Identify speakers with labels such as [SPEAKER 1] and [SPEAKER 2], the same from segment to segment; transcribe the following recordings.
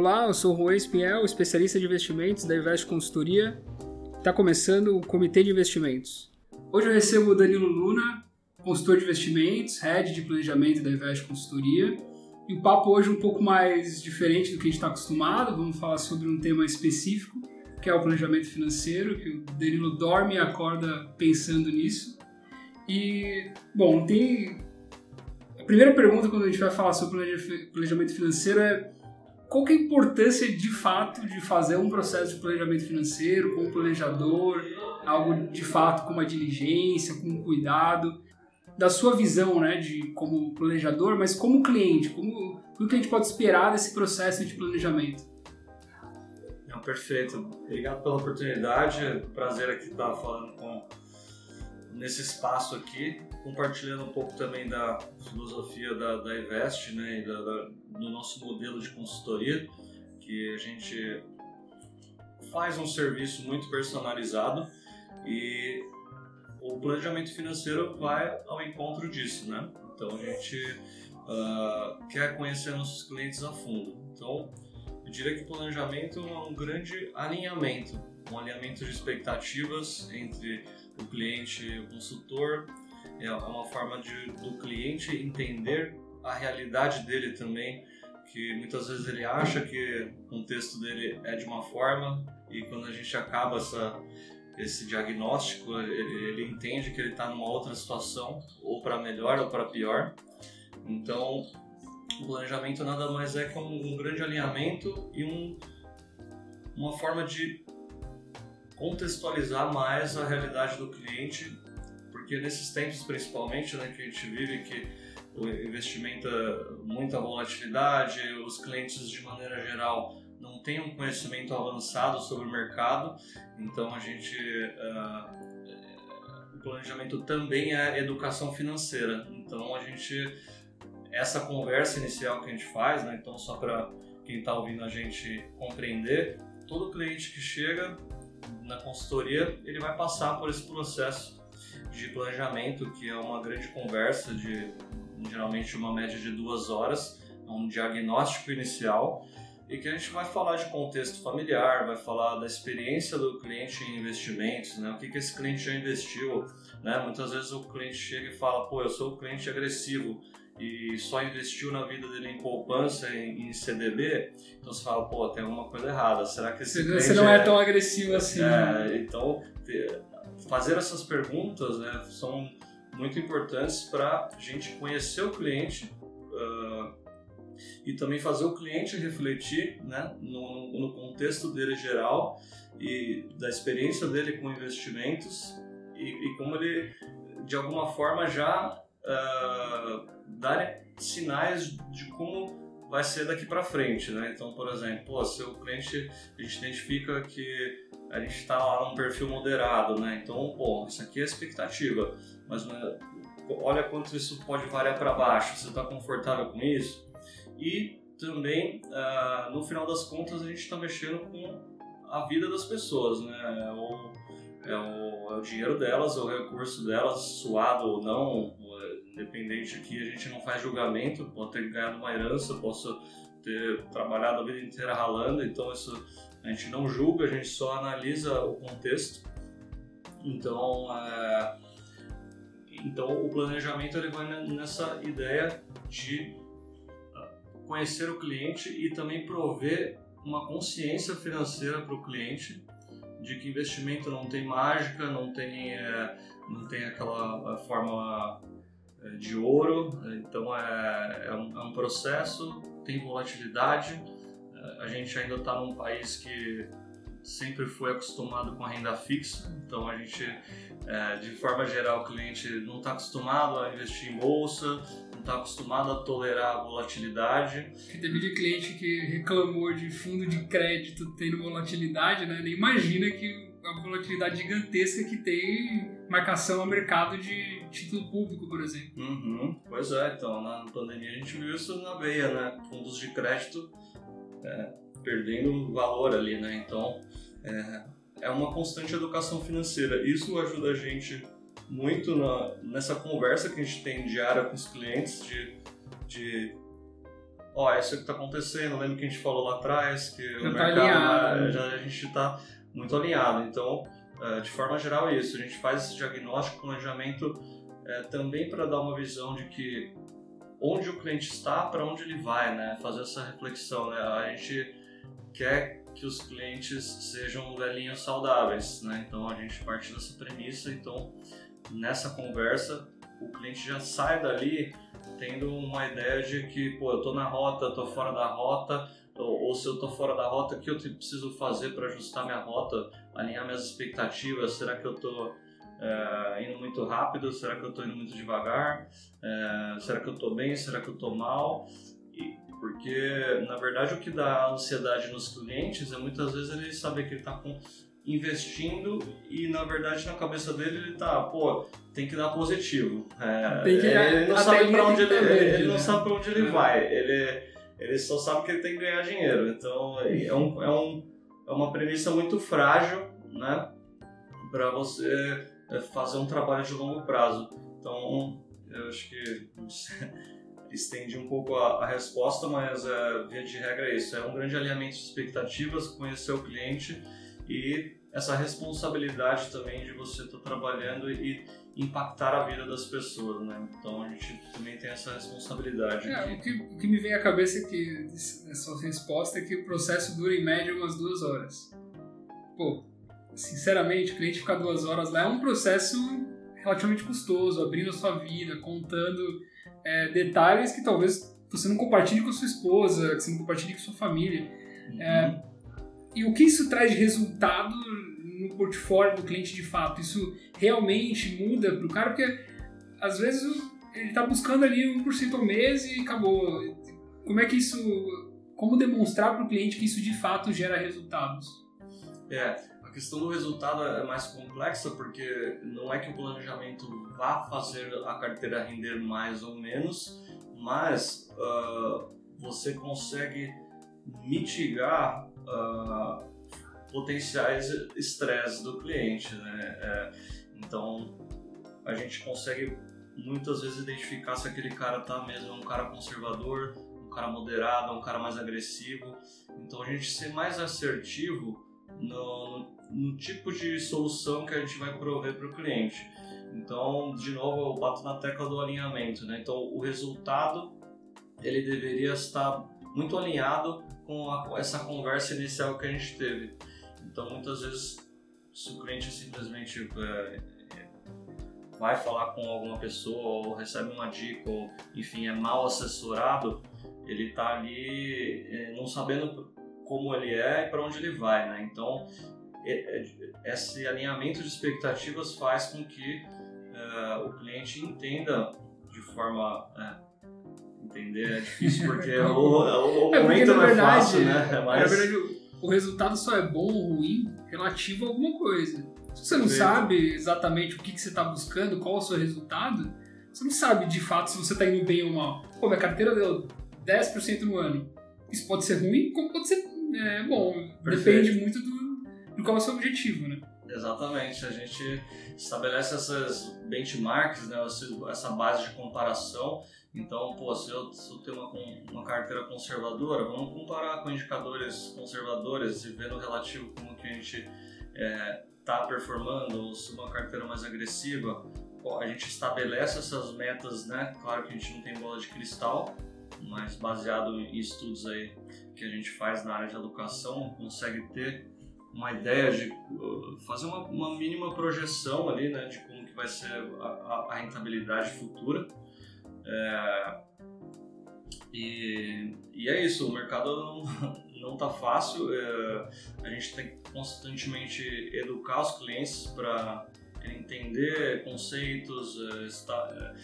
[SPEAKER 1] Olá, eu sou Juan Espiel, especialista de investimentos da Invest Consultoria. Está começando o Comitê de Investimentos. Hoje eu recebo o Danilo Luna, consultor de investimentos, head de planejamento da Invest Consultoria. E o papo hoje é um pouco mais diferente do que a gente está acostumado. Vamos falar sobre um tema específico, que é o planejamento financeiro, que o Danilo dorme e acorda pensando nisso. E, bom, tem. A primeira pergunta quando a gente vai falar sobre planejamento financeiro é qual que é a importância de fato de fazer um processo de planejamento financeiro com um planejador, algo de fato com uma diligência, com um cuidado, da sua visão, né, de como planejador, mas como cliente, como o que a gente pode esperar desse processo de planejamento?
[SPEAKER 2] Não, perfeito. Obrigado pela oportunidade. Prazer aqui estar falando com nesse espaço aqui, compartilhando um pouco também da filosofia da, da Invest, né, e da, da, do nosso modelo de consultoria, que a gente faz um serviço muito personalizado e o planejamento financeiro vai ao encontro disso, né? Então a gente uh, quer conhecer nossos clientes a fundo. Então eu diria que o planejamento é um grande alinhamento, um alinhamento de expectativas entre o cliente o consultor, é uma forma de, do cliente entender a realidade dele também, que muitas vezes ele acha que o contexto dele é de uma forma e quando a gente acaba essa, esse diagnóstico, ele, ele entende que ele está numa outra situação, ou para melhor ou para pior. Então, o planejamento nada mais é um, um grande alinhamento e um, uma forma de contextualizar mais a realidade do cliente, porque nesses tempos principalmente né, que a gente vive, que o investimento é muita volatilidade, os clientes de maneira geral não têm um conhecimento avançado sobre o mercado, então a gente uh, o planejamento também é educação financeira, então a gente essa conversa inicial que a gente faz, né, então só para quem está ouvindo a gente compreender, todo cliente que chega na consultoria, ele vai passar por esse processo de planejamento, que é uma grande conversa de geralmente uma média de duas horas, é um diagnóstico inicial e que a gente vai falar de contexto familiar, vai falar da experiência do cliente em investimentos, né? O que, que esse cliente já investiu, né? Muitas vezes o cliente chega e fala, pô, eu sou o cliente agressivo, e só investiu na vida dele em poupança, em, em CDB, então você fala, pô, tem alguma coisa errada. Será que esse
[SPEAKER 1] Você não é, é, tão agressivo assim. É,
[SPEAKER 2] né? então fazer essas perguntas né, são muito importantes para a gente conhecer o cliente uh, e também fazer o cliente refletir né, no, no contexto dele geral e da experiência dele com investimentos e, e como ele de alguma forma já uh, darem sinais de como vai ser daqui para frente, né? Então, por exemplo, pô, se o cliente a gente identifica que a gente está lá num perfil moderado, né? Então, pô, isso aqui é expectativa, mas né, olha quanto isso pode variar para baixo. Você está confortável com isso? E também, uh, no final das contas, a gente está mexendo com a vida das pessoas, né? É o, é o, é o dinheiro delas, é o recurso delas, suado ou não, Independente aqui, a gente não faz julgamento, pode ter ganhado uma herança, posso ter trabalhado a vida inteira ralando, então isso a gente não julga, a gente só analisa o contexto. Então, é, então o planejamento ele vai nessa ideia de ah, conhecer o cliente e também prover uma consciência financeira para o cliente de que investimento não tem mágica, não tem, é, não tem aquela forma de ouro, então é, é, um, é um processo, tem volatilidade. É, a gente ainda está num país que sempre foi acostumado com a renda fixa, então a gente, é, de forma geral, o cliente não está acostumado a investir em bolsa, não está acostumado a tolerar a volatilidade.
[SPEAKER 1] Teve de cliente que reclamou de fundo de crédito tendo volatilidade, né? Nem imagina que a volatilidade gigantesca que tem marcação a mercado de título público, por exemplo.
[SPEAKER 2] Uhum. Pois é, então na pandemia a gente viu isso na veia, né? Fundos de crédito é, perdendo valor ali, né? Então é, é uma constante educação financeira. Isso ajuda a gente muito na, nessa conversa que a gente tem diária com os clientes de, de ó, oh, isso é que está acontecendo, lembra que a gente falou lá atrás, que
[SPEAKER 1] já
[SPEAKER 2] o
[SPEAKER 1] tá
[SPEAKER 2] mercado, já, a gente está muito alinhado. Então, de forma geral é isso, a gente faz esse diagnóstico, planejamento é, também para dar uma visão de que onde o cliente está, para onde ele vai, né? Fazer essa reflexão, né? A gente quer que os clientes sejam velhinhos saudáveis, né? Então a gente parte dessa premissa, então nessa conversa o cliente já sai dali tendo uma ideia de que, pô, eu tô na rota, tô fora da rota, ou, ou se eu tô fora da rota, o que eu preciso fazer para ajustar minha rota, alinhar minhas expectativas, será que eu tô é, indo muito rápido? Será que eu estou indo muito devagar? É, será que eu estou bem? Será que eu estou mal? E, porque, na verdade, o que dá ansiedade nos clientes é muitas vezes ele saber que ele está investindo e, na verdade, na cabeça dele ele está, pô, tem que dar positivo. É,
[SPEAKER 1] tem que,
[SPEAKER 2] ele não sabe para onde ele,
[SPEAKER 1] ele,
[SPEAKER 2] ele, não sabe para onde ele vai. Ele, ele só sabe que ele tem que ganhar dinheiro. Então, é, um, é, um, é uma premissa muito frágil, né? Para você é fazer um trabalho de longo prazo. Então, eu acho que estende um pouco a, a resposta, mas é, via de regra é isso: é um grande alinhamento de expectativas, conhecer o cliente e essa responsabilidade também de você estar tá trabalhando e impactar a vida das pessoas, né? Então a gente também tem essa responsabilidade.
[SPEAKER 1] É, o, que, o que me vem à cabeça é que essa resposta é que o processo dura em média umas duas horas. Pô, sinceramente, o cliente ficar duas horas lá é um processo relativamente custoso, abrindo a sua vida, contando é, detalhes que talvez você não compartilhe com a sua esposa, que você não compartilhe com a sua família. Uhum. É, e o que isso traz de resultado portfólio do cliente de fato? Isso realmente muda para o cara? Porque às vezes ele está buscando ali 1% ao mês e acabou. Como é que isso. Como demonstrar para o cliente que isso de fato gera resultados?
[SPEAKER 2] É, a questão do resultado é mais complexa porque não é que o planejamento vá fazer a carteira render mais ou menos, mas uh, você consegue mitigar uh, potenciais estresses do cliente, né? É, então a gente consegue muitas vezes identificar se aquele cara tá mesmo um cara conservador, um cara moderado, um cara mais agressivo. Então a gente ser mais assertivo no, no tipo de solução que a gente vai prover para o cliente. Então, de novo, eu bato na tecla do alinhamento. Né? Então, o resultado ele deveria estar muito alinhado com a, essa conversa inicial que a gente teve. Então, muitas vezes, se o cliente simplesmente é, é, vai falar com alguma pessoa ou recebe uma dica ou, enfim, é mal assessorado, ele está ali é, não sabendo como ele é e para onde ele vai, né? Então, é, é, esse alinhamento de expectativas faz com que uh, o cliente entenda de forma uh, entender é difícil porque o, o, o é momento não é
[SPEAKER 1] verdade,
[SPEAKER 2] fácil, né?
[SPEAKER 1] Mas... Na verdade, o, resultado só é bom ou ruim relativo a alguma coisa. Se você não sabe exatamente o que, que você está buscando, qual é o seu resultado, você não sabe de fato se você está indo bem ou mal. Pô, minha carteira deu 10% no ano. Isso pode ser ruim, como pode ser é, bom. Perfeito. Depende muito do, do qual é o seu objetivo, né?
[SPEAKER 2] Exatamente, a gente estabelece essas benchmarks, né, essa base de comparação. Então, pô, se eu, se eu tenho uma, uma carteira conservadora, vamos comparar com indicadores conservadores e ver no relativo como que a gente está é, tá performando, ou se uma carteira mais agressiva, a gente estabelece essas metas, né? Claro que a gente não tem bola de cristal, mas baseado em estudos aí que a gente faz na área de educação, consegue ter uma ideia de uh, fazer uma, uma, mínima projeção ali, né, de como que vai ser a, a rentabilidade futura. É, e, e, é isso, o mercado não, não tá fácil, é, a gente tem que constantemente educar os clientes para entender conceitos, é, estar, é,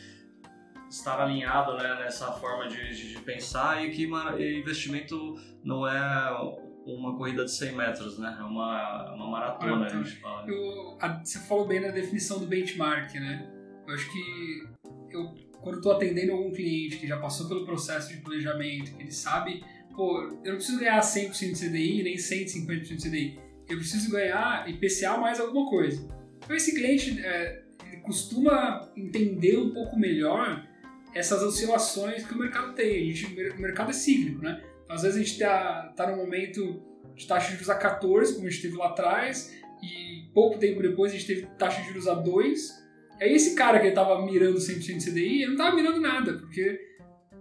[SPEAKER 2] estar alinhado né, nessa forma de, de, pensar e que investimento não é uma corrida de 100 metros, né? É uma, uma maratona, ah, então, a gente fala.
[SPEAKER 1] Eu, a, você falou bem na definição do benchmark, né? Eu acho que eu, quando estou atendendo algum cliente que já passou pelo processo de planejamento, que ele sabe, pô, eu não preciso ganhar 100% de CDI, nem 150% de CDI. Eu preciso ganhar IPCA mais alguma coisa. Então esse cliente é, costuma entender um pouco melhor essas oscilações que o mercado tem. A gente, o mercado é cíclico, né? Então, às vezes a gente está tá num momento de taxa de juros a 14, como a gente teve lá atrás, e pouco tempo depois a gente teve taxa de juros a 2. É esse cara que estava mirando 100% de CDI, ele não estava mirando nada, porque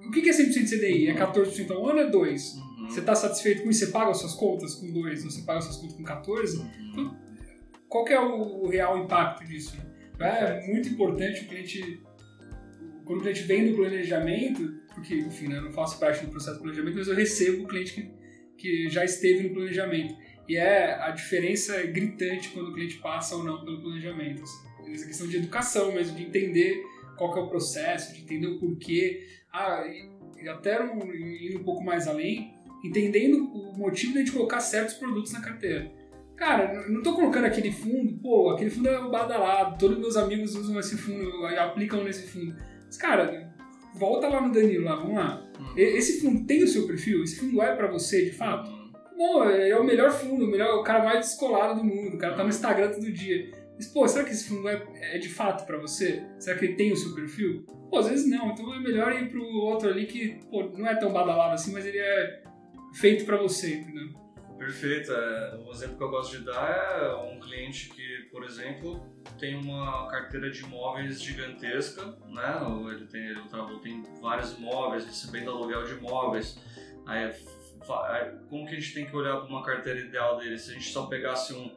[SPEAKER 1] o que é 100% de CDI? É 14% ao ano ou é 2? Uhum. Você está satisfeito com isso? Você paga as suas contas com 2 ou você paga as suas contas com 14? Uhum. Então, qual é o real impacto disso? É muito importante o cliente, quando o cliente vem do planejamento, porque, enfim, né, eu não faço parte do processo de planejamento, mas eu recebo o cliente que, que já esteve no planejamento. E é a diferença é gritante quando o cliente passa ou não pelo planejamento. Assim. Essa questão de educação mesmo, de entender qual é o processo, de entender o porquê. Ah, e até indo um pouco mais além, entendendo o motivo de a gente colocar certos produtos na carteira. Cara, não tô colocando aquele fundo, pô, aquele fundo é badalado, todos meus amigos usam esse fundo, aplicam nesse fundo. Mas, cara, volta lá no Danilo, lá, vamos lá. Hum. Esse fundo tem o seu perfil? Esse fundo é para você, de fato? Hum. Bom, é o melhor fundo, o, melhor, o cara mais descolado do mundo, o cara tá no Instagram todo dia. Pô, será que esse fundo é, é de fato para você? Será que ele tem o seu perfil? Pô, às vezes não, então é melhor ir pro outro ali que, pô, não é tão badalado assim, mas ele é feito para você, entendeu?
[SPEAKER 2] Perfeito. É, um exemplo que eu gosto de dar é um cliente que, por exemplo, tem uma carteira de imóveis gigantesca, né? Ele tem, ele tem vários imóveis, recebendo aluguel de imóveis. Aí, como que a gente tem que olhar para uma carteira ideal dele? Se a gente só pegasse um,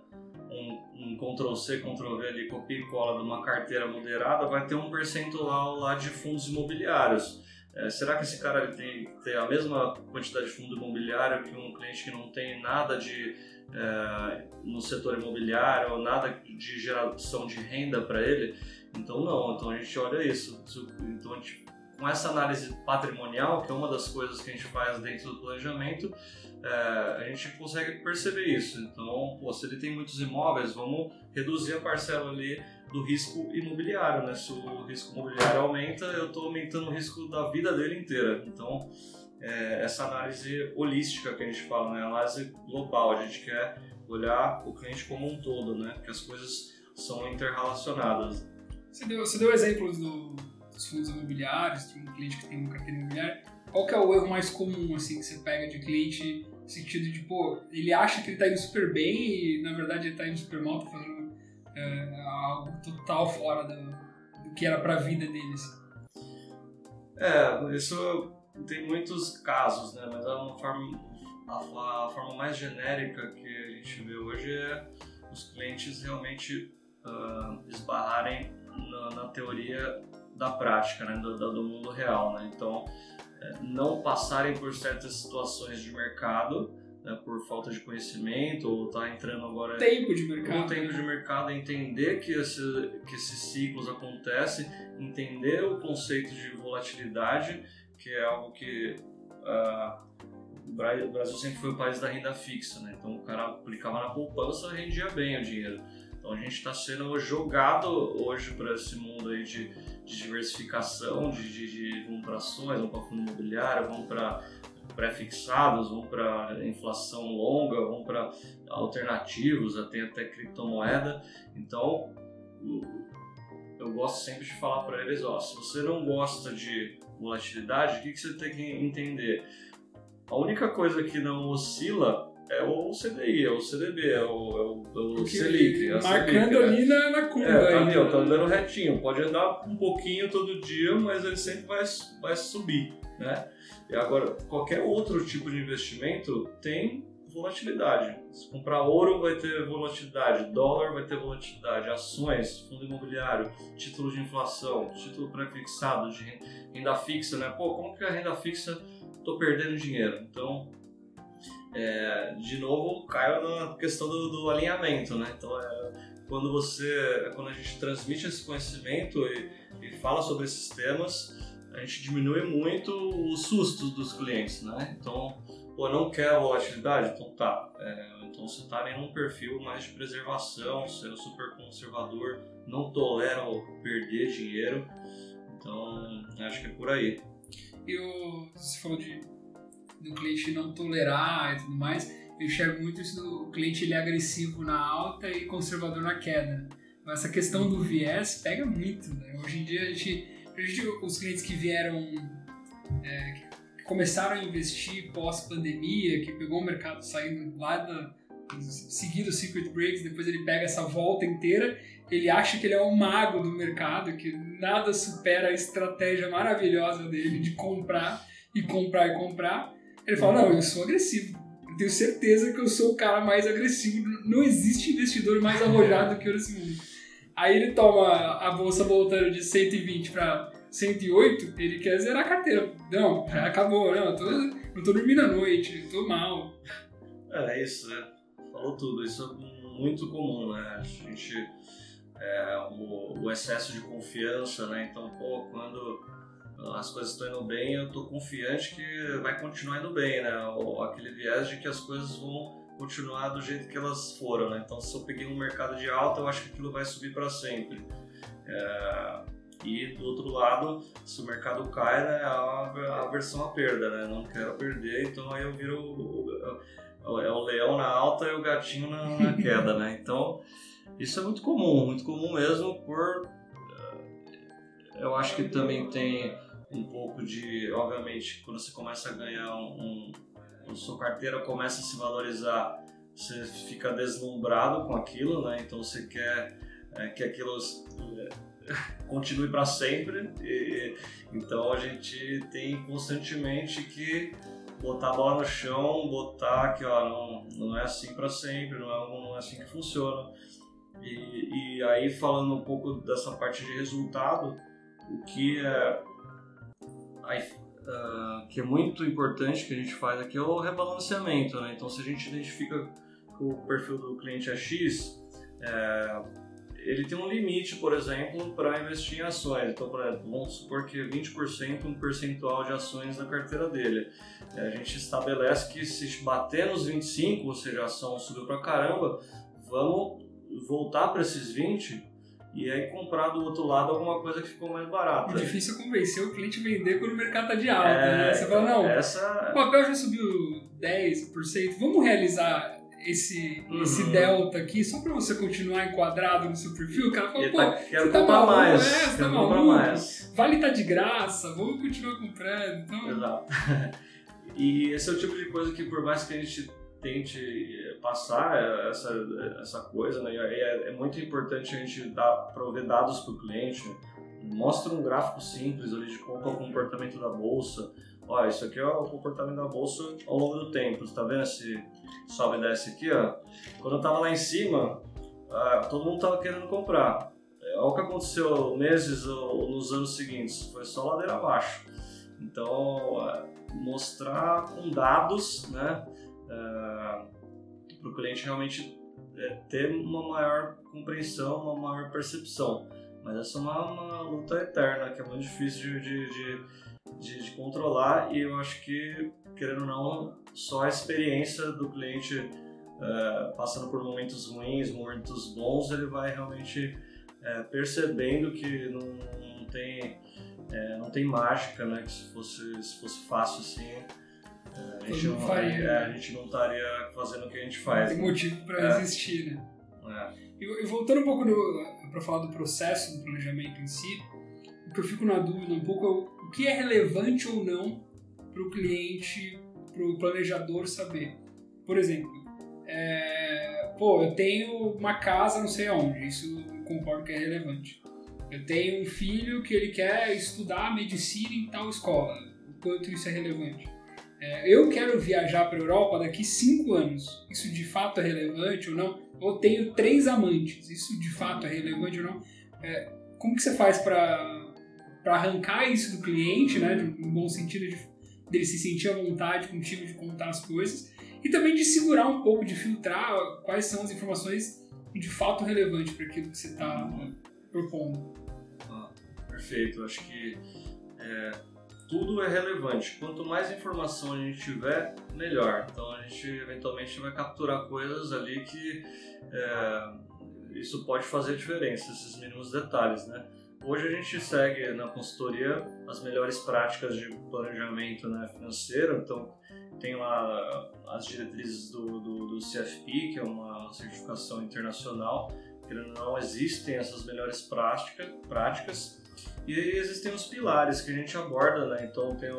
[SPEAKER 2] um, um Ctrl-C, Ctrl-V ali, copia e cola de uma carteira moderada, vai ter um percentual lá de fundos imobiliários. É, será que esse cara ele tem, tem a mesma quantidade de fundo imobiliário que um cliente que não tem nada de é, no setor imobiliário ou nada de geração de renda para ele? Então não, então a gente olha isso. Então a gente, com essa análise patrimonial, que é uma das coisas que a gente faz dentro do planejamento, é, a gente consegue perceber isso. Então, pô, se ele tem muitos imóveis, vamos reduzir a parcela ali do risco imobiliário, né? Se o risco imobiliário aumenta, eu estou aumentando o risco da vida dele inteira. Então, é, essa análise holística que a gente fala, né? Análise global, a gente quer olhar o cliente como um todo, né? Porque as coisas são interrelacionadas.
[SPEAKER 1] Você deu, você deu exemplos do, dos fundos imobiliários, de um cliente que tem uma carteira imobiliária. Qual que é o erro mais comum, assim, que você pega de cliente no sentido de, pô, ele acha que ele está indo super bem e, na verdade, ele está indo super mal, tá fazendo é, algo total fora do, do que era para a vida deles.
[SPEAKER 2] É, isso tem muitos casos, né? Mas é uma forma, a, a, forma mais genérica que a gente vê hoje é os clientes realmente uh, esbarrarem na, na, teoria da prática, né? Do, do mundo real, né? Então, é, não passarem por certas situações de mercado né, por falta de conhecimento ou está entrando agora
[SPEAKER 1] tempo de mercado
[SPEAKER 2] tempo de mercado entender que, esse, que esses ciclos acontecem entender o conceito de volatilidade que é algo que uh, o Brasil sempre foi o país da renda fixa né então o cara aplicava na poupança rendia bem o dinheiro então a gente está sendo jogado hoje para esse mundo aí de, de diversificação de, de, de vamos para ações vamos para fundo imobiliário vamos para pré-fixados, vão para inflação longa, vão para alternativos, tem até criptomoeda. Então, eu gosto sempre de falar para eles, ó, se você não gosta de volatilidade, o que, que você tem que entender? A única coisa que não oscila é o CDI, é o CDB, é o, é o, é o Selic. É
[SPEAKER 1] marcando Selic, ali né? na, na curva.
[SPEAKER 2] É, tá, ali, ó, tá andando retinho. Pode andar um pouquinho todo dia, mas ele sempre vai, vai subir, né? E agora, qualquer outro tipo de investimento tem volatilidade. Se comprar ouro vai ter volatilidade, dólar vai ter volatilidade, ações, fundo imobiliário, título de inflação, título pré-fixado, de renda fixa, né? Pô, como que a renda fixa tô perdendo dinheiro? Então, é, de novo, caio na questão do, do alinhamento, né? Então, é, quando você, quando a gente transmite esse conhecimento e, e fala sobre esses temas, a gente diminui muito os sustos dos clientes, né? Então, pô, não quer volatilidade? Então tá. É, então você está em um perfil mais de preservação, sendo super conservador, não tolera perder dinheiro. Então, acho que é por aí.
[SPEAKER 1] E o, você falou de do cliente não tolerar e tudo mais, eu enxergo muito isso do cliente ele é agressivo na alta e conservador na queda. Essa questão do viés pega muito, né? Hoje em dia a gente os clientes que vieram, é, que começaram a investir pós-pandemia, que pegou o mercado saindo lá da, seguindo o Secret Breaks, depois ele pega essa volta inteira, ele acha que ele é um mago do mercado, que nada supera a estratégia maravilhosa dele de comprar e comprar e comprar. Ele fala, não, eu sou agressivo. Eu tenho certeza que eu sou o cara mais agressivo. Não existe investidor mais arrojado que eu nesse mundo. Aí ele toma a bolsa voltando de 120 para 108, ele quer zerar a carteira. Não, já acabou, não, eu tô, eu tô dormindo à noite, eu tô mal.
[SPEAKER 2] É, é isso, né? Falou tudo, isso é muito comum, né? A gente. É, o, o, excesso de confiança, né? Então, pô, quando as coisas estão indo bem, eu tô confiante que vai continuar indo bem, né? Ou aquele viés de que as coisas vão continuar do jeito que elas foram, né? Então, se eu peguei um mercado de alta, eu acho que aquilo vai subir para sempre. É, e do outro lado, se o mercado cai, né, é a aversão à perda, né? Não quero perder, então aí eu viro o, o, é o leão na alta e o gatinho na, na queda, né? Então, isso é muito comum, muito comum mesmo por é, eu acho que também tem um pouco de, obviamente, quando você começa a ganhar um, um sua carteira começa a se valorizar, você fica deslumbrado com aquilo, né? Então você quer é, que aquilo é, continue para sempre. E, então a gente tem constantemente que botar a bola no chão, botar que ó, não, não é assim para sempre, não é, não é assim que funciona. E, e aí falando um pouco dessa parte de resultado, o que é uh, que é muito importante que a gente faz aqui é o rebalanceamento. Né? Então, se a gente identifica que o perfil do cliente é X, é, ele tem um limite, por exemplo, para investir em ações. Então, por exemplo, vamos supor que 20% um percentual de ações na carteira dele. É, a gente estabelece que se bater nos 25, ou seja, a ação subiu para caramba, vamos voltar para esses 20 e aí comprar do outro lado alguma coisa que ficou mais barata.
[SPEAKER 1] O difícil é convencer o cliente a vender quando o mercado tá de alta, é, né? Você fala, não,
[SPEAKER 2] essa...
[SPEAKER 1] o papel já subiu 10%, vamos realizar esse, uhum. esse delta aqui só para você continuar enquadrado no seu perfil? O cara fala, pô,
[SPEAKER 2] tá, você tá maluco, mais, é, você tá maluco, mais.
[SPEAKER 1] vale tá de graça, vamos continuar comprando. Então...
[SPEAKER 2] Exato. e esse é o tipo de coisa que por mais que a gente tente eh, passar essa, essa coisa, né? É, é muito importante a gente dar, prover dados para o cliente. Mostra um gráfico simples ali de qual é o comportamento da bolsa. Olha, isso aqui é o comportamento da bolsa ao longo do tempo. Você tá vendo esse sobe e desce aqui, ó? Quando eu tava lá em cima, ah, todo mundo tava querendo comprar. Olha o que aconteceu meses ou nos anos seguintes. Foi só ladeira abaixo. Então, é, mostrar com dados, né? Uh, para o cliente realmente é, ter uma maior compreensão, uma maior percepção. Mas essa é uma, uma luta eterna que é muito difícil de, de, de, de, controlar e eu acho que, querendo ou não, só a experiência do cliente uh, passando por momentos ruins, momentos bons, ele vai realmente uh, percebendo que não, não tem, uh, não tem mágica, né? Que se fosse, se fosse fácil assim, a gente, não, faria, é, a gente não estaria fazendo o que a gente faz.
[SPEAKER 1] Tem né? motivo para é. existir, né? É. E, e, voltando um pouco para falar do processo do planejamento em si, o que eu fico na dúvida um pouco é o que é relevante ou não para o cliente, para o planejador saber. Por exemplo, é, pô, eu tenho uma casa não sei onde, isso eu concordo que é relevante. Eu tenho um filho que ele quer estudar medicina em tal escola, o quanto isso é relevante. É, eu quero viajar para a Europa daqui cinco anos. Isso de fato é relevante ou não? Ou tenho três amantes. Isso de fato é relevante ou não? É, como que você faz para arrancar isso do cliente, né? No bom sentido de dele se sentir à vontade contigo de contar as coisas e também de segurar um pouco, de filtrar quais são as informações de fato relevantes para aquilo que você está propondo.
[SPEAKER 2] Ah, perfeito. Acho que é tudo é relevante. Quanto mais informação a gente tiver, melhor. Então a gente eventualmente vai capturar coisas ali que é, isso pode fazer diferença, esses mínimos detalhes, né? Hoje a gente segue na consultoria as melhores práticas de planejamento né, financeiro, então tem lá as diretrizes do, do, do CFP, que é uma certificação internacional, que não existem essas melhores prática, práticas E existem os pilares que a gente aborda, né? Então tem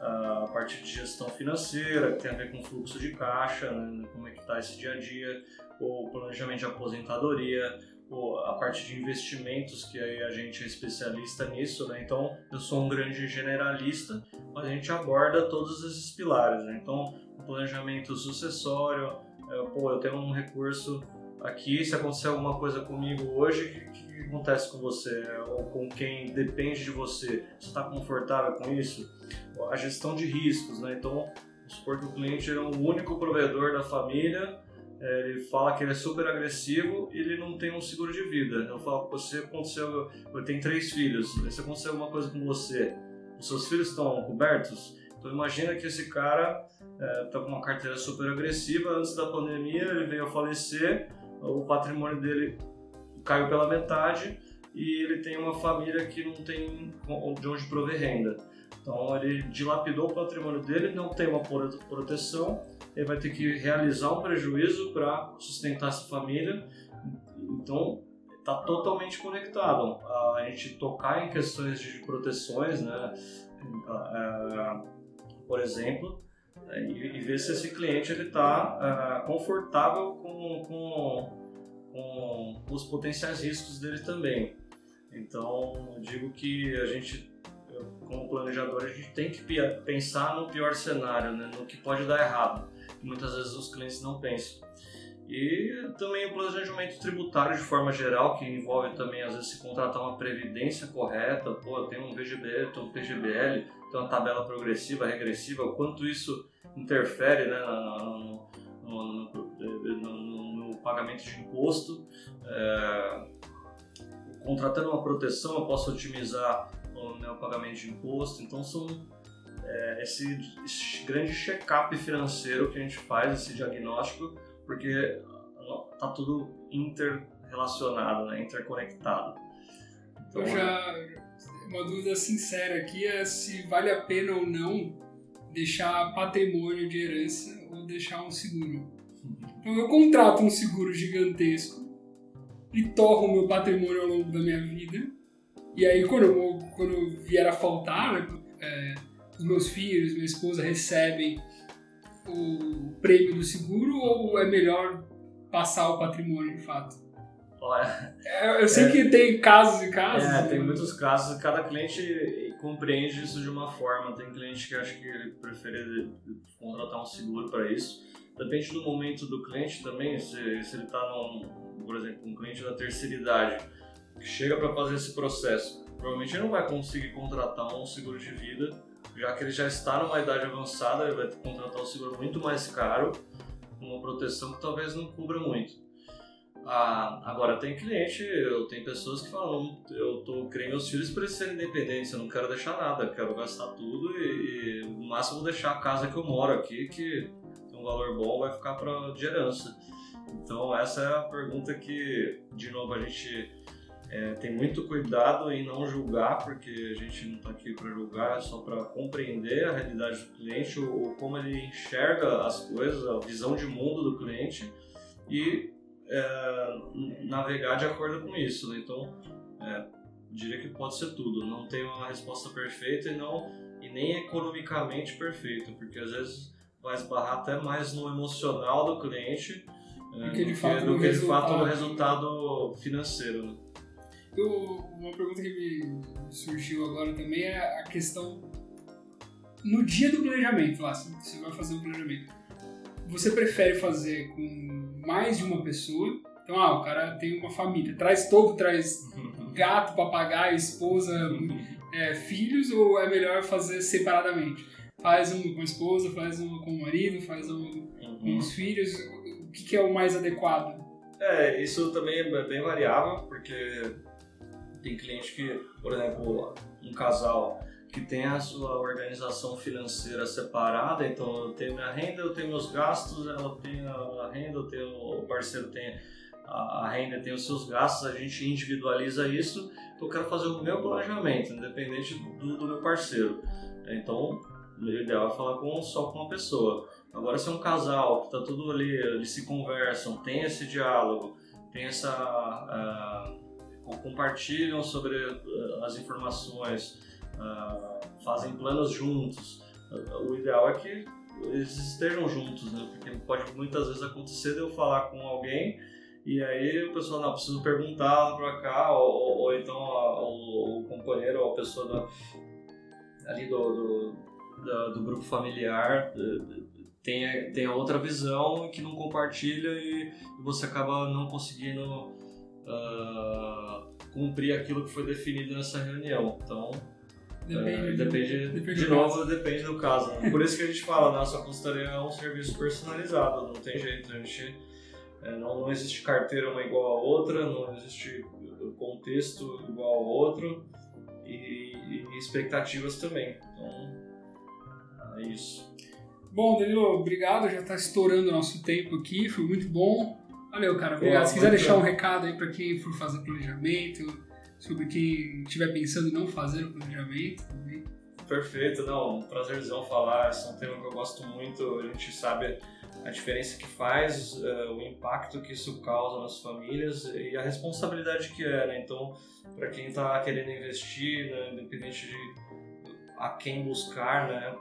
[SPEAKER 2] a parte de gestão financeira, que tem a ver com fluxo de caixa, né? como é que está esse dia a dia, o planejamento de aposentadoria, a parte de investimentos, que aí a gente é especialista nisso, né? Então, eu sou um grande generalista, mas a gente aborda todos esses pilares, né? Então, o planejamento sucessório, é, pô, eu tenho um recurso aqui, se acontecer alguma coisa comigo hoje, o que, que, acontece com você? Ou com quem depende de você? Você está confortável com isso? A gestão de riscos, né? Então, vamos supor que o cliente é o único provedor da família, é, ele fala que ele é super agressivo e ele não tem um seguro de vida. Eu falo, você aconteceu, eu tenho três filhos, se acontecer alguma coisa com você, os seus filhos estão cobertos? Então imagina que esse cara está é, tá com uma carteira super agressiva, antes da pandemia ele veio a falecer, o patrimônio dele caiu pela metade e ele tem uma família que não tem de onde prover renda. Então ele dilapidou o patrimônio dele, não tem uma proteção, ele vai ter que realizar um prejuízo para sustentar essa família. Então está totalmente conectado. A gente tocar em questões de proteções, né? Por exemplo, e, ver se esse cliente está é, confortável com, com, com os potenciais riscos dele também. Então, eu digo que a gente como planejador, a gente tem que pensar no pior cenário, né? no que pode dar errado. Muitas vezes os clientes não pensam. E também o planejamento tributário de forma geral, que envolve também, às vezes, se contratar uma previdência correta. Pô, eu tenho um VGBL, tenho um PGBL, tenho uma tabela progressiva, regressiva, o quanto isso interfere né, no, no, no, no pagamento de imposto. É, contratando uma proteção, eu posso otimizar o pagamento de imposto. Então são é, esse, esse, grande check-up financeiro que a gente faz, esse diagnóstico, porque tá tudo interrelacionado, né, interconectado.
[SPEAKER 1] Então, Eu já uma dúvida sincera aqui é se vale a pena ou não deixar patrimônio de herança ou deixar um seguro. Então eu contrato um seguro gigantesco e torro meu patrimônio ao longo da minha vida e aí, quando, eu, quando vier a faltar, né, é, os meus filhos, minha esposa recebem o prêmio do seguro ou é melhor passar o patrimônio de fato?
[SPEAKER 2] Olha,
[SPEAKER 1] é, eu sei é, que tem casos e casos.
[SPEAKER 2] É, tem muitos casos e cada cliente compreende isso de uma forma. Tem cliente que acha que ele prefere contratar um seguro para isso. Depende do momento do cliente também, se, se ele está, por exemplo, um cliente da terceira idade que chega para fazer esse processo, provavelmente ele não vai conseguir contratar um seguro de vida, já que ele já está numa idade avançada, ele vai ter que contratar um seguro muito mais caro, com uma proteção que talvez não cubra muito. Ah, agora, tem cliente, eu tenho pessoas que falam, eu tô criando meus filhos para eles serem independentes, eu não quero deixar nada, quero gastar tudo e, e no máximo deixar a casa que eu moro aqui, que tem um valor bom, vai ficar para de herança. Então, essa é a pergunta que, de novo, a gente é, tem muito cuidado em não julgar, porque a gente não está aqui para julgar, é só para compreender a realidade do cliente, ou, como ele enxerga as coisas, a visão de mundo do cliente e é, navegar de acordo com isso. Né? Então, é, diria que pode ser tudo. Não tem uma resposta perfeita e não e nem economicamente perfeita, porque às vezes vai esbarrar até mais no emocional do cliente é, do que de fato, do que, fato no resultado financeiro. Né?
[SPEAKER 1] Eu, uma pergunta que me surgiu agora também é a questão no dia do planejamento, lá, se você vai fazer o um planejamento, você prefere fazer com mais de uma pessoa? Então, ah, o cara tem uma família, traz todo, traz gato, papagaio, esposa, é, filhos, ou é melhor fazer separadamente? Faz um com a esposa, faz um com o marido, faz um com os uhum. filhos, o que, que é o mais adequado?
[SPEAKER 2] É, isso também é bem variável, porque tem cliente que, por exemplo, um casal que tem a sua organização financeira separada, então eu tenho minha renda, eu tenho meus gastos, ela tem a renda, eu tenho, o parceiro tem a renda, tem os seus gastos, a gente individualiza isso, então eu quero fazer o meu planejamento, independente do, do meu parceiro. Então, o ideal é falar com, só com uma pessoa. Agora, se é um casal que está tudo ali, eles se conversam, tem esse diálogo, tem essa. Uh, compartilham sobre uh, as informações, uh, fazem planos juntos. o ideal é que eles estejam juntos, né? Porque pode muitas vezes acontecer de eu falar com alguém e aí o pessoal não precisa perguntar para cá ou, ou, ou, então a, o, o, companheiro ou a pessoa da, ali do, do, da, do grupo familiar tem, tem outra visão que não compartilha e, e você acaba não conseguindo uh, cumprir aquilo que foi definido nessa reunião. Então, Depende, uh, depende, depende de novo, depende do caso. Né? Por isso que a gente fala, nossa consultoria é um serviço personalizado, não tem jeito. A gente, é, não, não existe carteira uma igual a outra, não existe contexto igual ao outro e, e expectativas também. Então, é isso.
[SPEAKER 1] Bom, Danilo, obrigado. Já está estourando o nosso tempo aqui, foi muito bom. Valeu, cara. Obrigado. Se quiser deixar um recado aí para quem for fazer planejamento, sobre quem estiver pensando em não fazer o planejamento também.
[SPEAKER 2] Perfeito, não, prazerzão falar. Esse é um tema que eu gosto muito. A gente sabe a diferença que faz, uh, o impacto que isso causa nas famílias e a responsabilidade que é, né? Então, para quem está querendo investir, né, independente de a quem buscar, né?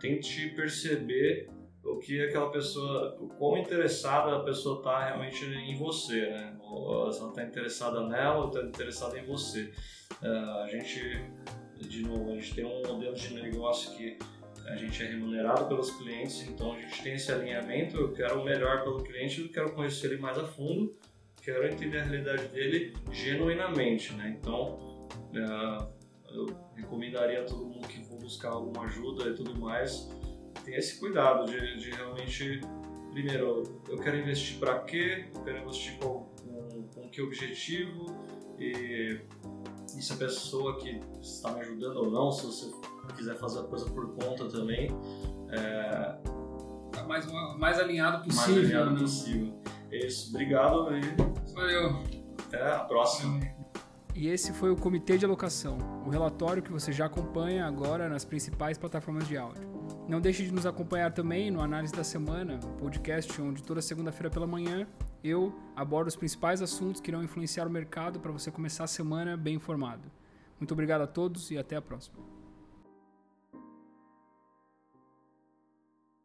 [SPEAKER 2] tente perceber o que aquela pessoa, o quão interessada a pessoa está realmente em você, né? Ou se ela está interessada nela ou está interessada em você. Uh, a gente, de novo, a gente tem um modelo de negócio que a gente é remunerado pelos clientes, então a gente tem esse alinhamento. Eu quero o melhor pelo cliente, eu quero conhecer ele mais a fundo, quero entender a realidade dele genuinamente, né? Então, uh, eu recomendaria a todo mundo que for buscar alguma ajuda e tudo mais, tenha esse cuidado de, de realmente, primeiro, eu quero investir para quê, eu quero investir com que objetivo e, e se a pessoa que está me ajudando ou não, se você quiser fazer a coisa por conta também, é,
[SPEAKER 1] tá mais, mais alinhado possível. Mais
[SPEAKER 2] alinhado né? possível. É isso, obrigado e
[SPEAKER 1] valeu.
[SPEAKER 2] Até a próxima.
[SPEAKER 1] E esse foi o Comitê de Alocação, o relatório que você já acompanha agora nas principais plataformas de áudio. Não deixe de nos acompanhar também no Análise da Semana, um podcast onde toda segunda-feira pela manhã eu abordo os principais assuntos que irão influenciar o mercado para você começar a semana bem informado. Muito obrigado a todos e até a próxima.